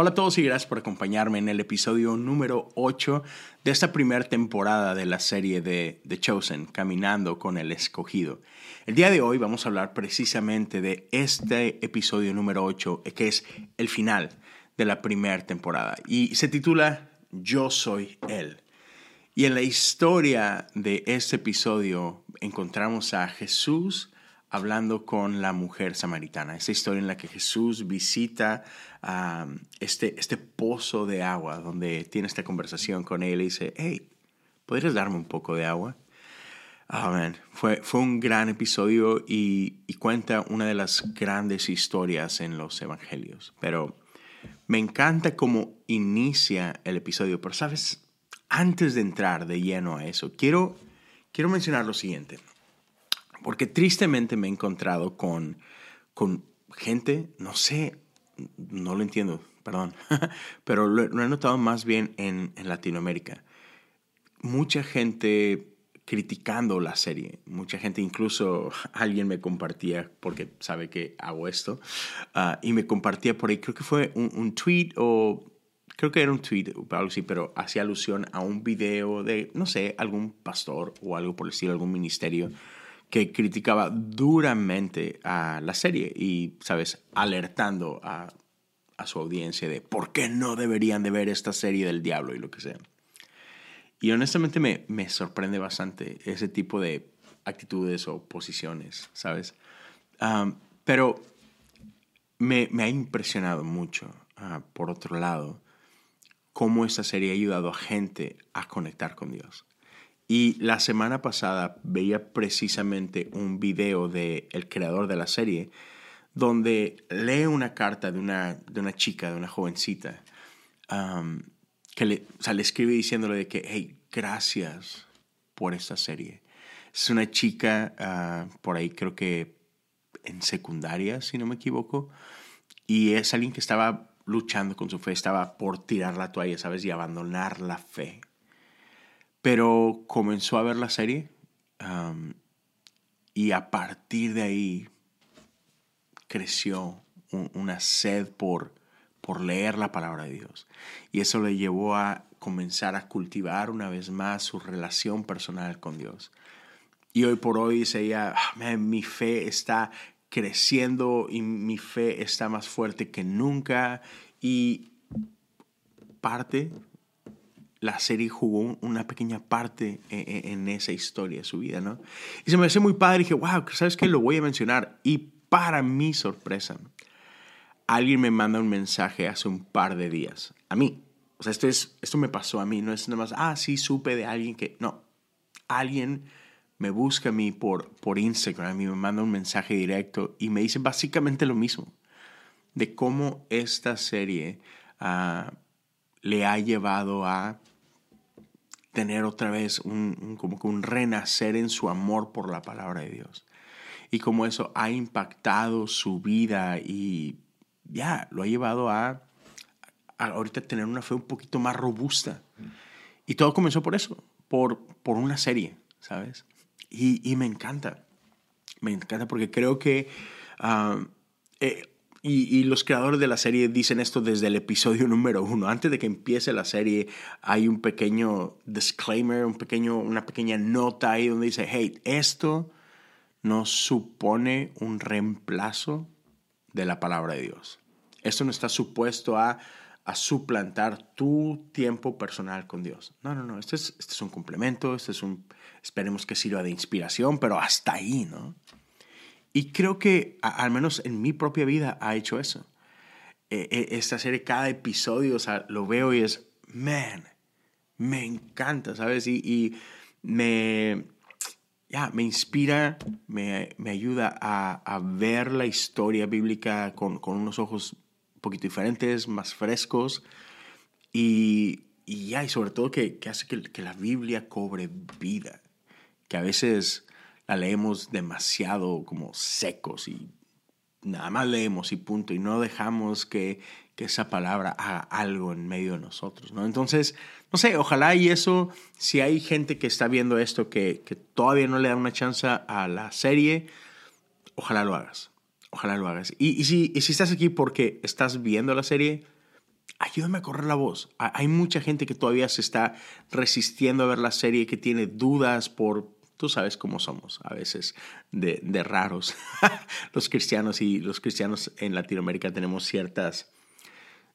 Hola a todos y gracias por acompañarme en el episodio número 8 de esta primera temporada de la serie de The Chosen, Caminando con el Escogido. El día de hoy vamos a hablar precisamente de este episodio número 8, que es el final de la primera temporada y se titula Yo soy Él. Y en la historia de este episodio encontramos a Jesús hablando con la mujer samaritana. Esa historia en la que Jesús visita este, este pozo de agua, donde tiene esta conversación con él y dice, hey, ¿podrías darme un poco de agua? Amén. Fue, fue un gran episodio y, y cuenta una de las grandes historias en los evangelios. Pero me encanta cómo inicia el episodio. Pero, ¿sabes? Antes de entrar de lleno a eso, quiero, quiero mencionar lo siguiente. Porque tristemente me he encontrado con, con gente, no sé, no lo entiendo, perdón, pero lo, he notado más bien en, en, Latinoamérica. Mucha gente criticando la serie, mucha gente, incluso alguien me compartía, porque sabe que hago esto, uh, y me compartía por ahí, creo que fue un, un, tweet o creo que era un tweet o algo así, pero hacía alusión a un video de, no sé, algún pastor o algo por el estilo, algún ministerio que criticaba duramente a la serie y, ¿sabes?, alertando a, a, su audiencia de por qué no deberían de ver esta serie del diablo y lo que sea. Y honestamente me, me sorprende bastante ese tipo de actitudes o posiciones, ¿sabes? pero me, me, ha impresionado mucho, uh, por otro lado, cómo esta serie ha ayudado a gente a conectar con Dios. Y la semana pasada veía precisamente un video del el creador de la serie donde lee una carta de una, de una chica, de una jovencita, que le, escribe diciéndole de que, hey, gracias por esta serie. Es una chica, uh, por ahí creo que en secundaria, si no me equivoco, y es alguien que estaba luchando con su fe, estaba por tirar la toalla, ¿sabes? Y abandonar la fe. Pero comenzó a ver la serie y a partir de ahí creció una sed por, por leer la palabra de Dios. Y eso le llevó a comenzar a cultivar una vez más su relación personal con Dios. Y hoy por hoy dice ella, ah, mi fe está creciendo y mi fe está más fuerte que nunca. Y parte la serie jugó una pequeña parte e, e, en, esa historia de su vida, ¿no? Y se me hace muy padre y dije, wow, ¿sabes qué? Lo voy a mencionar. Y para mi sorpresa, alguien me manda un mensaje hace un par de días. A mí. O sea, esto, es, esto me pasó a mí. No es nada más, ah, sí, supe de alguien que... No. Alguien me busca a mí por, por Instagram y me manda un mensaje directo y me dice básicamente lo mismo. De cómo esta serie... Uh, le ha llevado a tener otra vez un, como que un renacer en su amor por la palabra de Dios. Y como eso ha impactado su vida y ya lo ha llevado a, ahorita tener una fe un poquito más robusta. Y todo comenzó por eso, por, por una serie, ¿sabes? Y, me encanta, me encanta porque creo que uh, y, los creadores de la serie dicen esto desde el episodio número uno. Antes de que empiece la serie hay un pequeño disclaimer, un pequeño, una pequeña nota ahí donde dice, hey, esto no supone un reemplazo de la palabra de Dios. Esto no está supuesto a, a suplantar tu tiempo personal con Dios. No, no, no. Este es, este es un complemento, este es un, esperemos que sirva de inspiración, pero hasta ahí, ¿no? Y creo que, al menos en mi propia vida, ha hecho eso. E, e, esta serie, cada episodio, o sea, lo veo y es, man, me encanta, ¿sabes? Y, me, ya, me inspira, me, me ayuda a, a, ver la historia bíblica con, con, unos ojos un poquito diferentes, más frescos. Y, y ya, y sobre todo que, que hace que, que la Biblia cobre vida. Que a veces la leemos demasiado como secos y nada más leemos y punto, y no dejamos que, que esa palabra haga algo en medio de nosotros, ¿no? Entonces, no sé, ojalá y eso, si hay gente que está viendo esto que, que todavía no le da una chance a la serie, ojalá lo hagas, ojalá lo hagas. Y, y, si, y si estás aquí porque estás viendo la serie, ayúdame a correr la voz. Hay mucha gente que todavía se está resistiendo a ver la serie, que tiene dudas por, tú sabes cómo somos a veces, de, de raros. los cristianos y los cristianos en Latinoamérica tenemos ciertas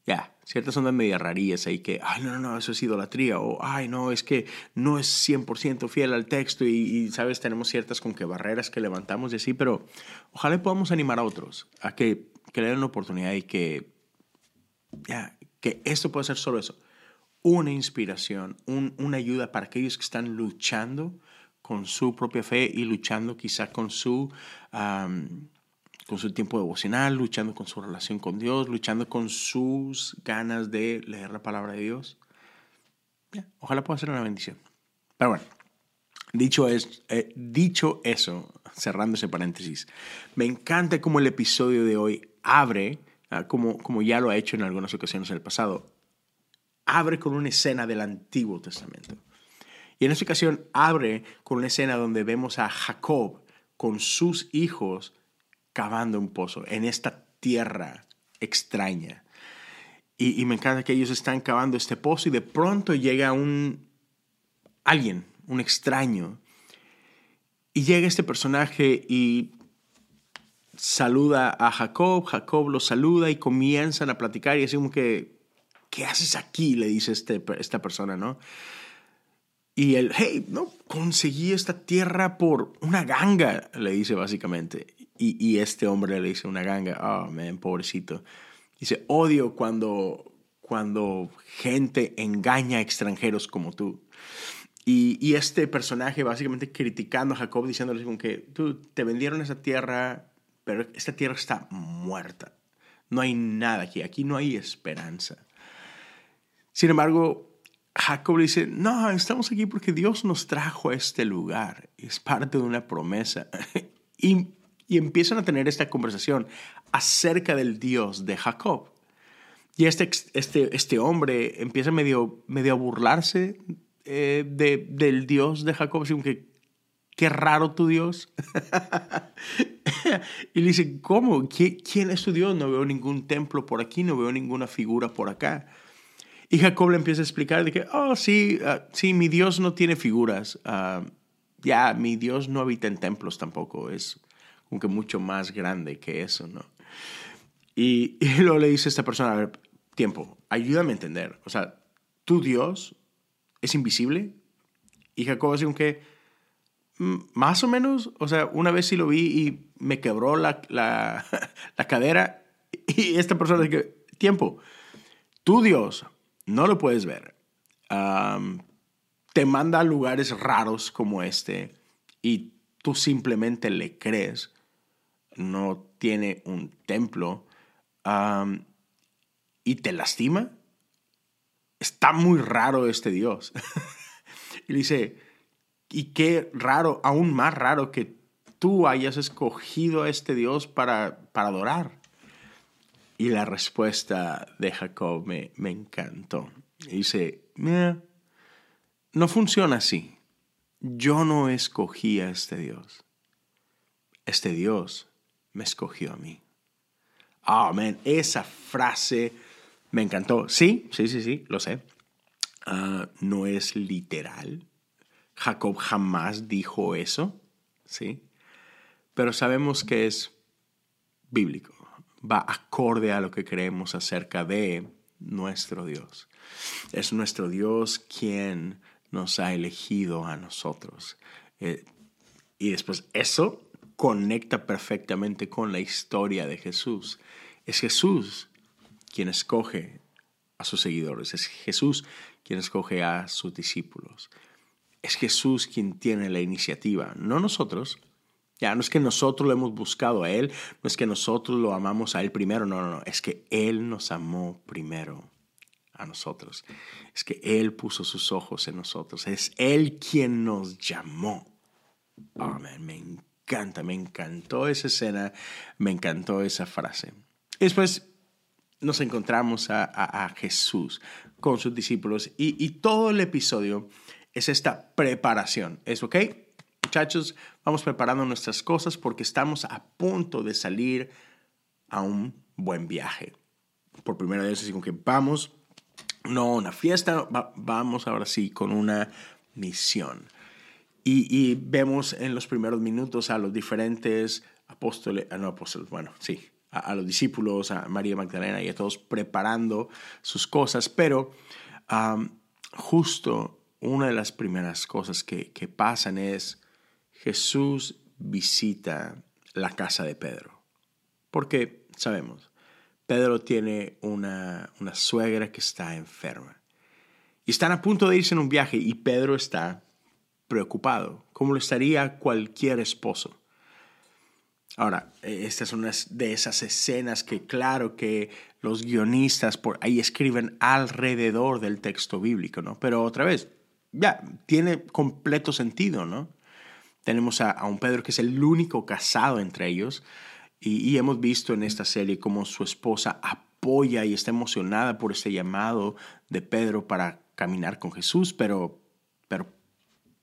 ya, ciertas ondas media rarillas ahí que, ay, no, no, no, eso es idolatría, o, ay, no, es que no es 100% fiel al texto y, sabes, tenemos ciertas con que barreras que levantamos y así, pero ojalá podamos animar a otros a que, que le den la oportunidad y que, ya, que esto puede ser solo eso, una inspiración, un, una ayuda para aquellos que están luchando con su propia fe y luchando quizá con su con su tiempo devocional, luchando con su relación con Dios, luchando con sus ganas de leer la palabra de Dios. ojalá pueda ser una bendición. Pero bueno, dicho, es, eh, dicho eso, cerrando ese paréntesis, me encanta cómo el episodio de hoy abre, ah, como, como ya lo ha hecho en algunas ocasiones en el pasado, abre con una escena del Antiguo Testamento. Y en esta ocasión abre con una escena donde vemos a Jacob con sus hijos cavando un pozo en esta tierra extraña. Y, me encanta que ellos están cavando este pozo y de pronto llega un alguien, un extraño. Y llega este personaje y saluda a Jacob, Jacob lo saluda y comienzan a platicar y así como que, ¿qué haces aquí? Le dice este, esta persona, ¿no? Y él, hey, no, conseguí esta tierra por una ganga, le dice básicamente. Y, este hombre le dice una ganga, oh, man, pobrecito. Dice, odio cuando, cuando gente engaña a extranjeros como tú. Y, este personaje básicamente criticando a Jacob, diciéndole como que tú te vendieron esa tierra, pero esta tierra está muerta. No hay nada aquí, aquí no hay esperanza. Sin embargo, Jacob le dice, no, estamos aquí porque Dios nos trajo a este lugar. Es parte de una promesa. y y empiezan a tener esta conversación acerca del Dios de Jacob. Y este, este, este hombre empieza medio, medio a burlarse eh, de, del Dios de Jacob, así que, qué raro tu Dios. y le dice, ¿cómo? ¿Quién es tu Dios? No veo ningún templo por aquí, no veo ninguna figura por acá. Y Jacob le empieza a explicar de que, oh, sí, ah, sí, mi Dios no tiene figuras. Ah, ya, mi Dios no habita en templos tampoco. Es, aunque mucho más grande que eso, ¿no? Y, luego le dice a esta persona, a ver, tiempo, ayúdame a entender. O sea, tu Dios es invisible. Y Jacob así que, mm, más o menos, o sea, una vez sí lo vi y me quebró la, la, cadera. Y esta persona dice, tiempo, tu Dios no lo puedes ver. te manda a lugares raros como este y tú simplemente le crees no tiene un templo y te lastima, está muy raro este Dios. y dice, y qué raro, aún más raro que tú hayas escogido a este Dios para, para adorar. Y la respuesta de Jacob me, me encantó. dice, no funciona así. Yo no escogí a este Dios. Este Dios me escogió a mí. Amén. Esa frase me encantó. Sí, sí, sí, sí, lo sé. Ah, no es literal. Jacob jamás dijo eso, ¿sí? Pero sabemos que es bíblico. Va acorde a lo que creemos acerca de nuestro Dios. Es nuestro Dios quien nos ha elegido a nosotros. Eh, y después eso conecta perfectamente con la historia de Jesús. Es Jesús quien escoge a sus seguidores, es Jesús quien escoge a sus discípulos. Es Jesús quien tiene la iniciativa, no nosotros. Ya no es que nosotros lo hemos buscado a Él, no es que nosotros lo amamos a Él primero, no, no, no, es que Él nos amó primero a nosotros. Es que Él puso sus ojos en nosotros, es Él quien nos llamó. Amén, me encanta, me encantó esa escena, me encantó esa frase. después nos encontramos a, Jesús con sus discípulos y, todo el episodio es esta preparación. ¿Es ok? Muchachos, vamos preparando nuestras cosas porque estamos a punto de salir a un buen viaje. por primera vez, así como que vamos, no una fiesta, vamos ahora sí con una misión. Y, vemos en los primeros minutos a los diferentes apóstoles, ah, no apóstoles, bueno, sí, a, los discípulos, a María Magdalena y a todos preparando sus cosas, pero justo una de las primeras cosas que, que pasan es Jesús visita la casa de Pedro. Porque sabemos, Pedro tiene una, una suegra que está enferma. Y están a punto de irse en un viaje y Pedro está preocupado, como lo estaría cualquier esposo. Ahora, esta es una de esas escenas que claro que los guionistas por ahí escriben alrededor del texto bíblico, ¿no? Pero otra vez, ya, tiene completo sentido, ¿no? Tenemos a, a un Pedro que es el único casado entre ellos, y, hemos visto en esta serie cómo su esposa apoya y está emocionada por este llamado de Pedro para caminar con Jesús, pero, pero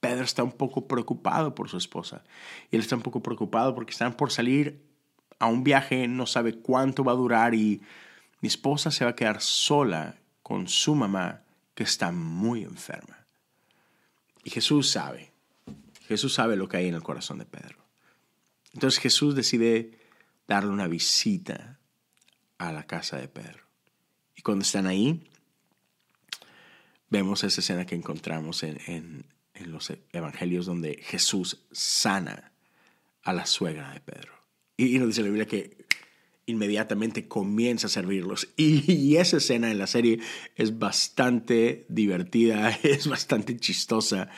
Pedro está un poco preocupado por su esposa. Y él está un poco preocupado porque están por salir a un viaje, no sabe cuánto va a durar y mi esposa se va a quedar sola con su mamá que está muy enferma. Y Jesús sabe, Jesús sabe lo que hay en el corazón de Pedro. Entonces Jesús decide darle una visita a la casa de Pedro. Y cuando están ahí, vemos esa escena que encontramos en, los evangelios donde Jesús sana a la suegra de Pedro. Y, y nos dice la Biblia que inmediatamente comienza a servirlos. Y, esa escena en la serie es bastante divertida, es bastante chistosa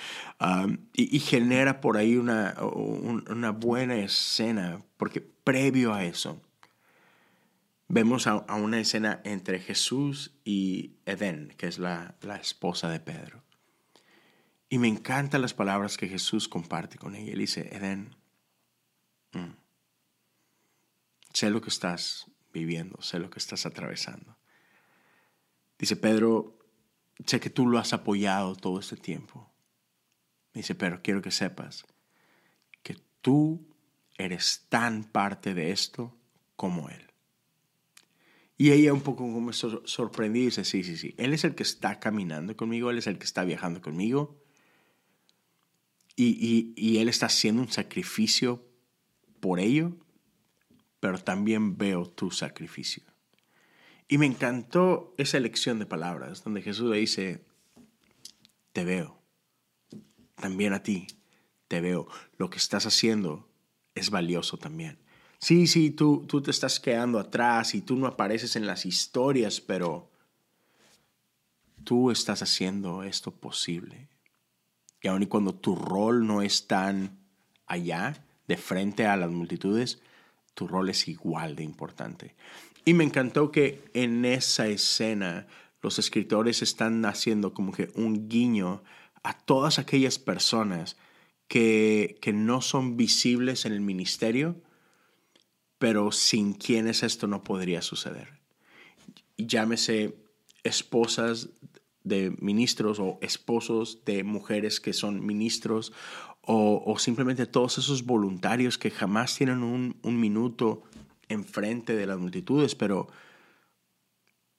y, genera por ahí una, una buena escena, porque previo a eso vemos a, una escena entre Jesús y Edén, que es la, esposa de Pedro. Y me encantan las palabras que Jesús comparte con ella. Él dice, Edén, mm, Sé lo que estás viviendo, sé lo que estás atravesando. Dice Pedro, sé que tú lo has apoyado todo este tiempo. Dice, pero quiero que sepas que tú eres tan parte de esto como Él. Y ella un poco como sorprendida dice, sí, sí, sí, Él es el que está caminando conmigo, Él es el que está viajando conmigo. Y, y Él está haciendo un sacrificio por ello pero también veo tu sacrificio. Y me encantó esa elección de palabras, donde Jesús le dice, te veo, también a ti, te veo, lo que estás haciendo es valioso también. Sí, sí, tú, tú te estás quedando atrás y tú no apareces en las historias, pero tú estás haciendo esto posible. Y aun y cuando tu rol no es tan allá, de frente a las multitudes, tu rol es igual de importante. Y me encantó que en esa escena los escritores están haciendo como que un guiño a todas aquellas personas que, que no son visibles en el ministerio, pero sin quienes esto no podría suceder. Llámese esposas de ministros o esposos de mujeres que son ministros o, simplemente todos esos voluntarios que jamás tienen un, un minuto enfrente de las multitudes, pero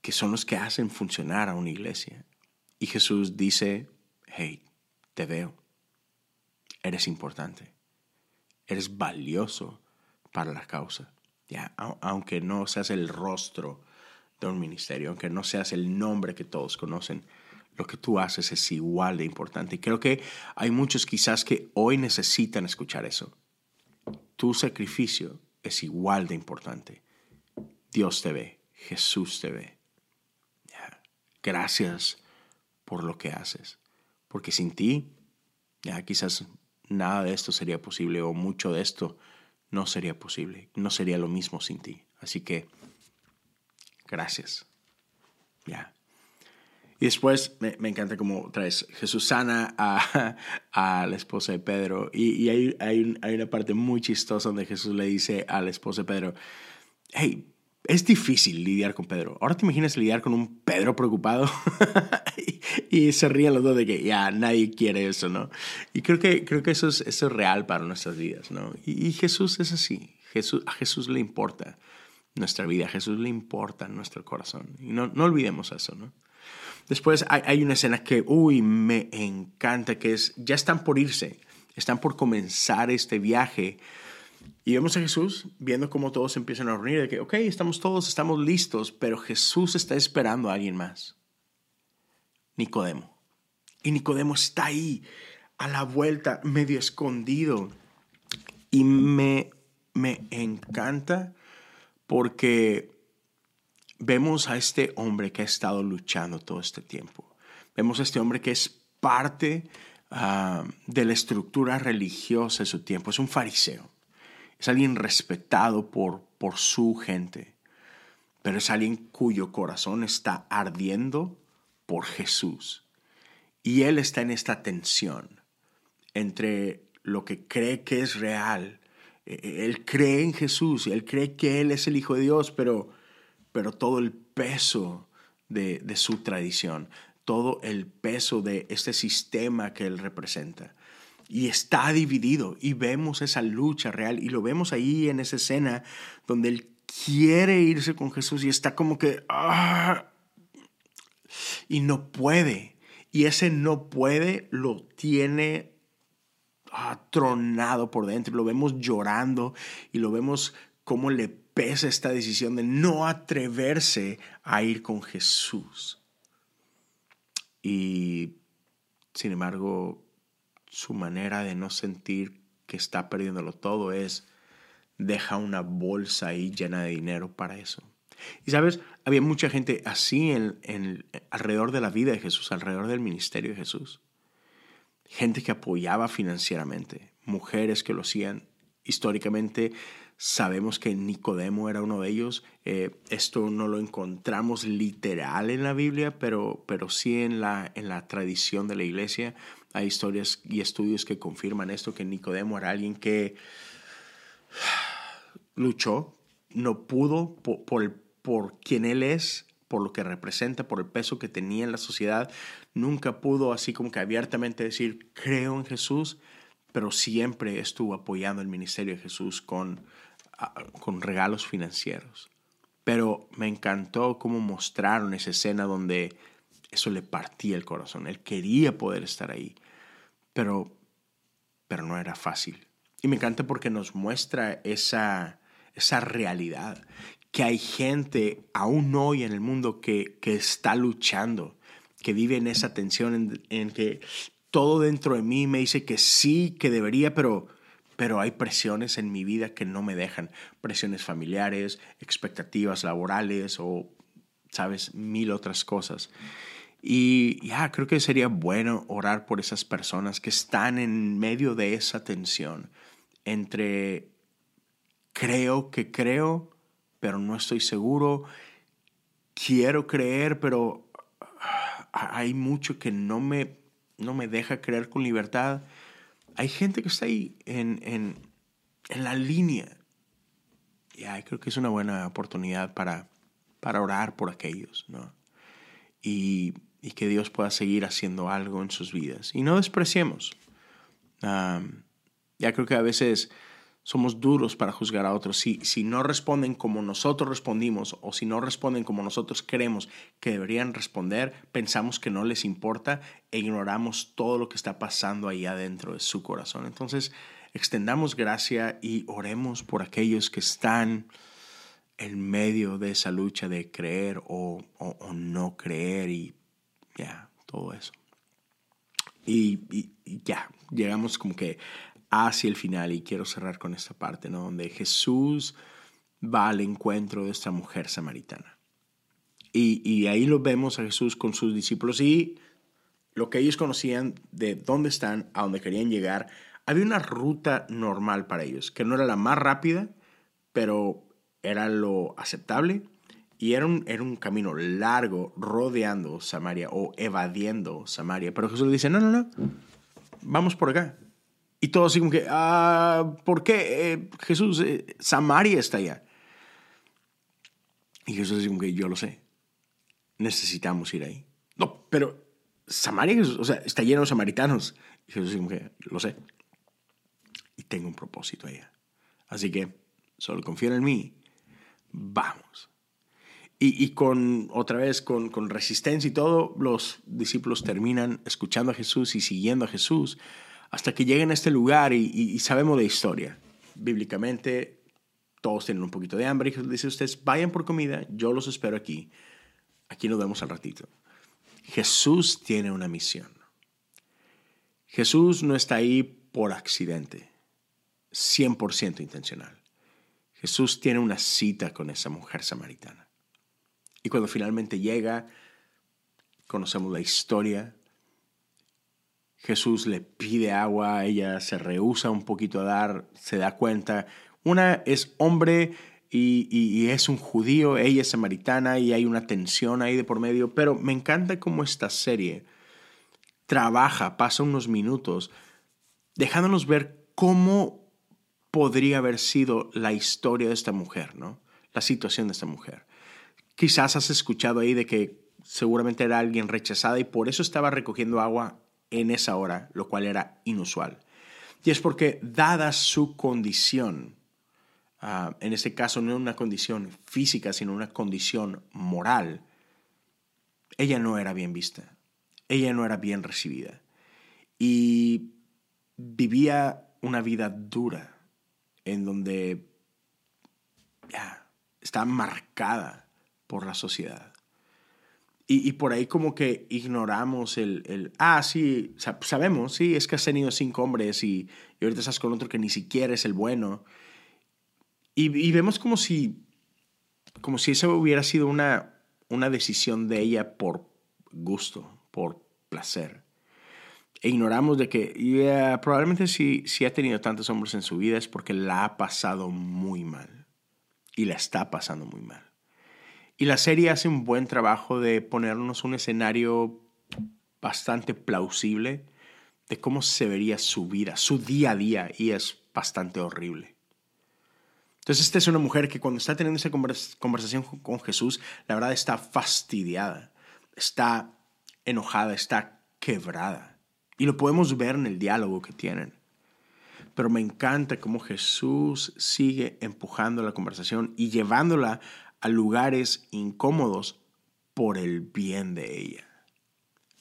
que son los que hacen funcionar a una iglesia. Y Jesús dice, hey, te veo, eres importante, eres valioso para la causa, ya, aunque no seas el rostro de un ministerio, aunque no seas el nombre que todos conocen, lo que tú haces es igual de importante. Y creo que hay muchos quizás que hoy necesitan escuchar eso. Tu sacrificio es igual de importante. Dios te ve, Jesús te ve. Gracias por lo que haces. Porque sin ti, ya quizás nada de esto sería posible o mucho de esto no sería posible. No sería lo mismo sin ti. Así que, gracias. Ya. Y después me, me encanta como traes Jesús sana a, a la esposa de Pedro. Y, y hay, hay, hay, una parte muy chistosa donde Jesús le dice a la esposa de Pedro, hey, es difícil lidiar con Pedro. Ahora te imaginas lidiar con un Pedro preocupado y, se ríen los dos de que ya nadie quiere eso, ¿no? Y creo que, creo que eso, es, eso es real para nuestras vidas, ¿no? Y, y Jesús es así. Jesús, a Jesús le importa nuestra vida. A Jesús le importa nuestro corazón. Y no, no olvidemos eso, ¿no? Después hay, hay, una escena que, uy, me encanta, que es, ya están por irse, están por comenzar este viaje. Y vemos a Jesús viendo cómo todos empiezan a reunir, de que, ok, estamos todos, estamos listos, pero Jesús está esperando a alguien más. Nicodemo. Y Nicodemo está ahí, a la vuelta, medio escondido. Y me, me encanta porque vemos a este hombre que ha estado luchando todo este tiempo. Vemos a este hombre que es parte uh, de la estructura religiosa de su tiempo. Es un fariseo. Es alguien respetado por, por su gente. Pero es alguien cuyo corazón está ardiendo por Jesús. Y él está en esta tensión entre lo que cree que es real. E, e, él cree en Jesús, él cree que Él es el Hijo de Dios, pero, pero todo el peso de, de su tradición, todo el peso de este sistema que Él representa. Y está dividido y vemos esa lucha real y lo vemos ahí en esa escena donde Él quiere irse con Jesús y está como que... ¡ah! Y no puede. Y ese no puede lo tiene atronado por dentro. Lo vemos llorando y lo vemos cómo le pesa esta decisión de no atreverse a ir con Jesús. Y sin embargo, su manera de no sentir que está perdiéndolo todo es deja una bolsa ahí llena de dinero para eso. Y sabes, había mucha gente así en, alrededor de la vida de Jesús, alrededor del ministerio de Jesús. Gente que apoyaba financieramente, mujeres que lo hacían. Históricamente sabemos que Nicodemo era uno de ellos. Eh, esto no lo encontramos literal en la Biblia, pero, pero sí en la, en la tradición de la iglesia. Hay historias y estudios que confirman esto, que Nicodemo era alguien que luchó, no pudo por, por, por quien él es, por lo que representa, por el peso que tenía en la sociedad. Nunca pudo así como que abiertamente decir, creo en Jesús, pero siempre estuvo apoyando el ministerio de Jesús con, ah, con regalos financieros. Pero me encantó cómo mostraron esa escena donde eso le partía el corazón. Él quería poder estar ahí, pero, pero no era fácil. Y me encanta porque nos muestra esa, esa realidad, que hay gente aún hoy en el mundo que, que está luchando, que vive en esa tensión en, que todo dentro de mí me dice que sí, que debería, pero, pero hay presiones en mi vida que no me dejan. Presiones familiares, expectativas laborales o, sabes, mil otras cosas. Y ya, creo que sería bueno orar por esas personas que están en medio de esa tensión entre creo que creo pero no estoy seguro. Quiero creer, pero hay mucho que no me, no me deja creer con libertad. Hay gente que está ahí en, en, en la línea. Y creo que es una buena oportunidad para, para orar por aquellos, ¿no? Y, y, que Dios pueda seguir haciendo algo en sus vidas. Y no despreciemos. ya creo que a veces somos duros para juzgar a otros. Si, si no responden como nosotros respondimos o si no responden como nosotros creemos que deberían responder, pensamos que no les importa e ignoramos todo lo que está pasando ahí adentro de su corazón. Entonces, extendamos gracia y oremos por aquellos que están en medio de esa lucha de creer o, o, no creer y ya, todo eso. Y ya, llegamos como que hacia el final y quiero cerrar con esta parte, ¿no? Donde Jesús va al encuentro de esta mujer samaritana. Y, y, ahí lo vemos a Jesús con sus discípulos y lo que ellos conocían de dónde están, a dónde querían llegar. Había una ruta normal para ellos, que no era la más rápida, pero era lo aceptable y era un, era un camino largo rodeando Samaria o evadiendo Samaria. Pero Jesús le dice, no, no, no, vamos por acá. Y todo así como que, ah, ¿por qué eh, Jesús, eh, Samaria está allá? Y Jesús dice como que yo lo sé, necesitamos ir ahí. No, pero Samaria, o sea, está lleno de samaritanos. Y Jesús dice como que lo sé. Y tengo un propósito allá. Así que solo confíen en mí. vamos. Y, con, otra vez, con, resistencia y todo, los discípulos terminan escuchando a Jesús y siguiendo a Jesús hasta que llegan a este lugar y, sabemos de historia. Bíblicamente, todos tienen un poquito de hambre y Jesús dice, ustedes vayan por comida, yo los espero aquí. Aquí nos vemos al ratito. Jesús tiene una misión. Jesús no está ahí por accidente, 100% intencional. Jesús tiene una cita con esa mujer samaritana. Y cuando finalmente llega, conocemos la historia. Jesús le pide agua, ella se rehúsa un poquito a dar, se da cuenta. Una es hombre y, es un judío, ella es samaritana y hay una tensión ahí de por medio, pero me encanta cómo esta serie trabaja, pasa unos minutos, dejándonos ver cómo podría haber sido la historia de esta mujer, ¿no? La situación de esta mujer. Quizás has escuchado ahí de que seguramente era alguien rechazada y por eso estaba recogiendo agua en esa hora, lo cual era inusual. Y es porque, dada su condición, Ah, en este caso no una condición física, sino una condición moral, ella no era bien vista, ella no era bien recibida y vivía una vida dura en donde ya está marcada por la sociedad. Y, por ahí como que ignoramos el, el ah, sí, sabemos, sí, es que has tenido cinco hombres y, y ahorita estás con otro que ni siquiera es el bueno. Y, vemos como si, como si eso hubiera sido una, una decisión de ella por gusto, por placer. E ignoramos de que probablemente si, si ha tenido tantos hombres en su vida es porque la ha pasado muy mal. Y la está pasando muy mal. Y la serie hace un buen trabajo de ponernos un escenario bastante plausible de cómo se vería su vida, su día a día, y es bastante horrible. Entonces, esta es una mujer que cuando está teniendo esa conversación con Jesús, la verdad está fastidiada, está enojada, está quebrada. Y lo podemos ver en el diálogo que tienen. Pero me encanta cómo Jesús sigue empujando la conversación y llevándola a lugares incómodos por el bien de ella,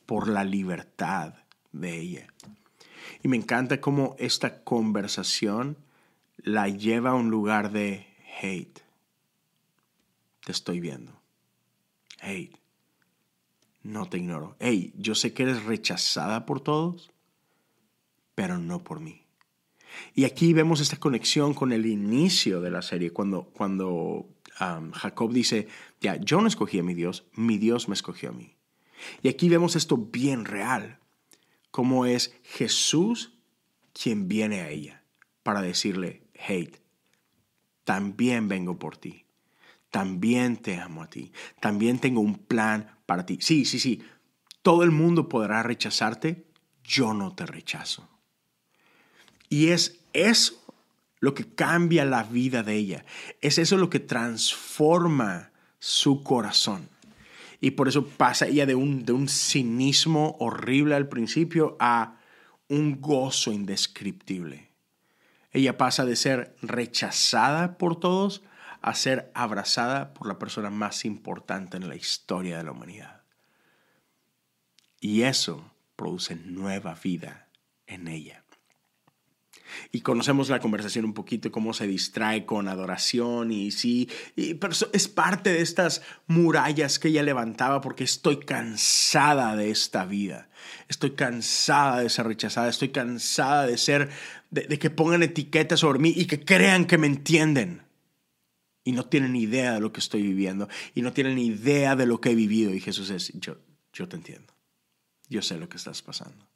por la libertad de ella. Y me encanta cómo esta conversación la lleva a un lugar de hate. Te estoy viendo. Hate. No te ignoro. Hey, yo sé que eres rechazada por todos, pero no por mí. Y aquí vemos esta conexión con el inicio de la serie, cuando, cuando Jacob dice, ya, yo no escogí a mi Dios, mi Dios me escogió a mí. Y aquí vemos esto bien real, como es Jesús quien viene a ella para decirle, hate, también vengo por ti. También te amo a ti. También tengo un plan para ti. Sí, sí, sí. Todo el mundo podrá rechazarte. Yo no te rechazo. Y es eso lo que cambia la vida de ella. Es eso lo que transforma su corazón. Y por eso pasa ella de un, de un cinismo horrible al principio a un gozo indescriptible. Ella pasa de ser rechazada por todos a ser abrazada por la persona más importante en la historia de la humanidad. Y eso produce nueva vida en ella. Y conocemos la conversación un poquito, cómo se distrae con adoración y sí, y, pero es parte de estas murallas que ella levantaba porque estoy cansada de esta vida. Estoy cansada de ser rechazada, estoy cansada de ser, de, que pongan etiquetas sobre mí y que crean que me entienden. Y no tienen idea de lo que estoy viviendo y no tienen idea de lo que he vivido. Y Jesús es, yo, yo te entiendo. Yo sé lo que estás pasando.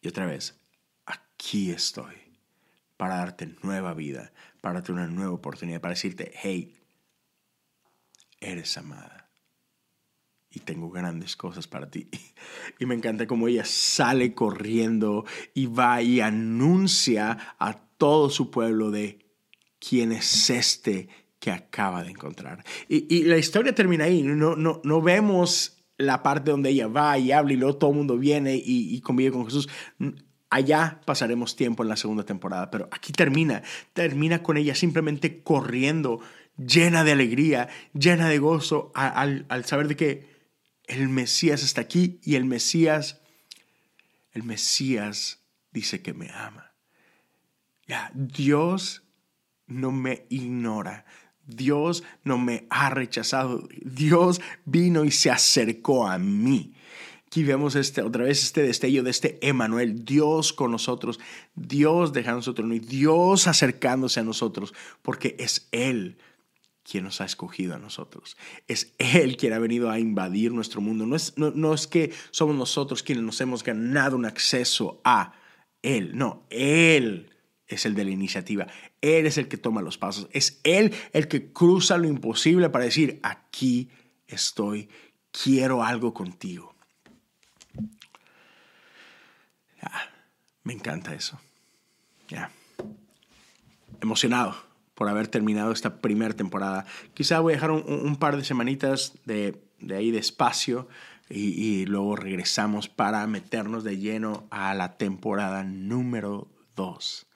Y otra vez, aquí estoy para darte nueva vida, para darte una nueva oportunidad, para decirte, hey, eres amada y tengo grandes cosas para ti. Y me encanta cómo ella sale corriendo y va y anuncia a todo su pueblo de quién es este que acaba de encontrar. Y, la historia termina ahí, no, no, no vemos la parte donde ella va y habla y luego todo el mundo viene y, y convive con Jesús. Allá pasaremos tiempo en la segunda temporada, pero aquí termina, termina con ella simplemente corriendo llena de alegría, llena de gozo al, saber de que el Mesías está aquí y el Mesías, el Mesías dice que me ama. Ya, Dios no me ignora. Dios no me ha rechazado. Dios vino y se acercó a mí. Aquí vemos este, otra vez este destello de este Emanuel, Dios con nosotros, Dios dejando su trono y Dios acercándose a nosotros, porque es Él quien nos ha escogido a nosotros. Es Él quien ha venido a invadir nuestro mundo. No es, no es que somos nosotros quienes nos hemos ganado un acceso a Él. No, Él es el de la iniciativa. Él es el que toma los pasos. Es Él el que cruza lo imposible para decir, aquí estoy, quiero algo contigo. Encanta eso. Ya. Emocionado por haber terminado esta primera temporada. Quizá voy a dejar un, par de semanitas de, ahí de espacio y, luego regresamos para meternos de lleno a la temporada número 2.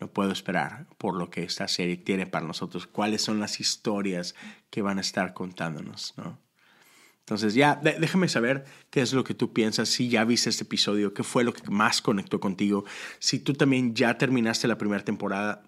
No puedo esperar por lo que esta serie tiene para nosotros, cuáles son las historias que van a estar contándonos, ¿no? Entonces ya, déjame saber qué es lo que tú piensas, si ya viste este episodio, qué fue lo que más conectó contigo, si tú también ya terminaste la primera temporada,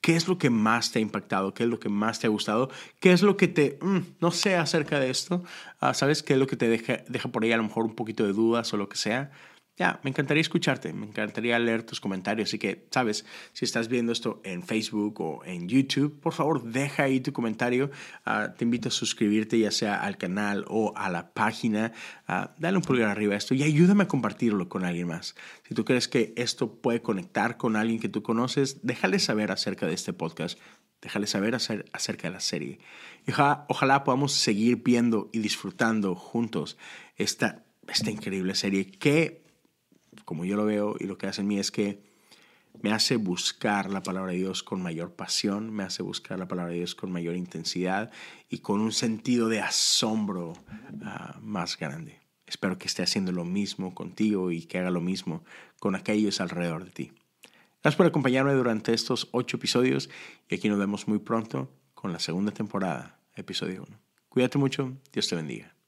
qué es lo que más te ha impactado, qué es lo que más te ha gustado, qué es lo que te, mm, no sé acerca de esto, ah, ¿sabes? ¿Qué es lo que te deja, deja por ahí a lo mejor un poquito de dudas o lo que sea? Ya, me encantaría escucharte, me encantaría leer tus comentarios. Así que, sabes, si estás viendo esto en Facebook o en YouTube, por favor, deja ahí tu comentario. Ah, te invito a suscribirte ya sea al canal o a la página. Uh, dale un pulgar arriba a esto y ayúdame a compartirlo con alguien más. Si tú crees que esto puede conectar con alguien que tú conoces, déjale saber acerca de este podcast. Déjale saber acerca de la serie. Y ojalá, ojalá podamos seguir viendo y disfrutando juntos esta, esta increíble serie que como yo lo veo y lo que hace en mí es que me hace buscar la palabra de Dios con mayor pasión, me hace buscar la palabra de Dios con mayor intensidad y con un sentido de asombro ah, más grande. Espero que esté haciendo lo mismo contigo y que haga lo mismo con aquellos alrededor de ti. Gracias por acompañarme durante estos ocho episodios y aquí nos vemos muy pronto con la segunda temporada, episodio 1. Cuídate mucho, Dios te bendiga.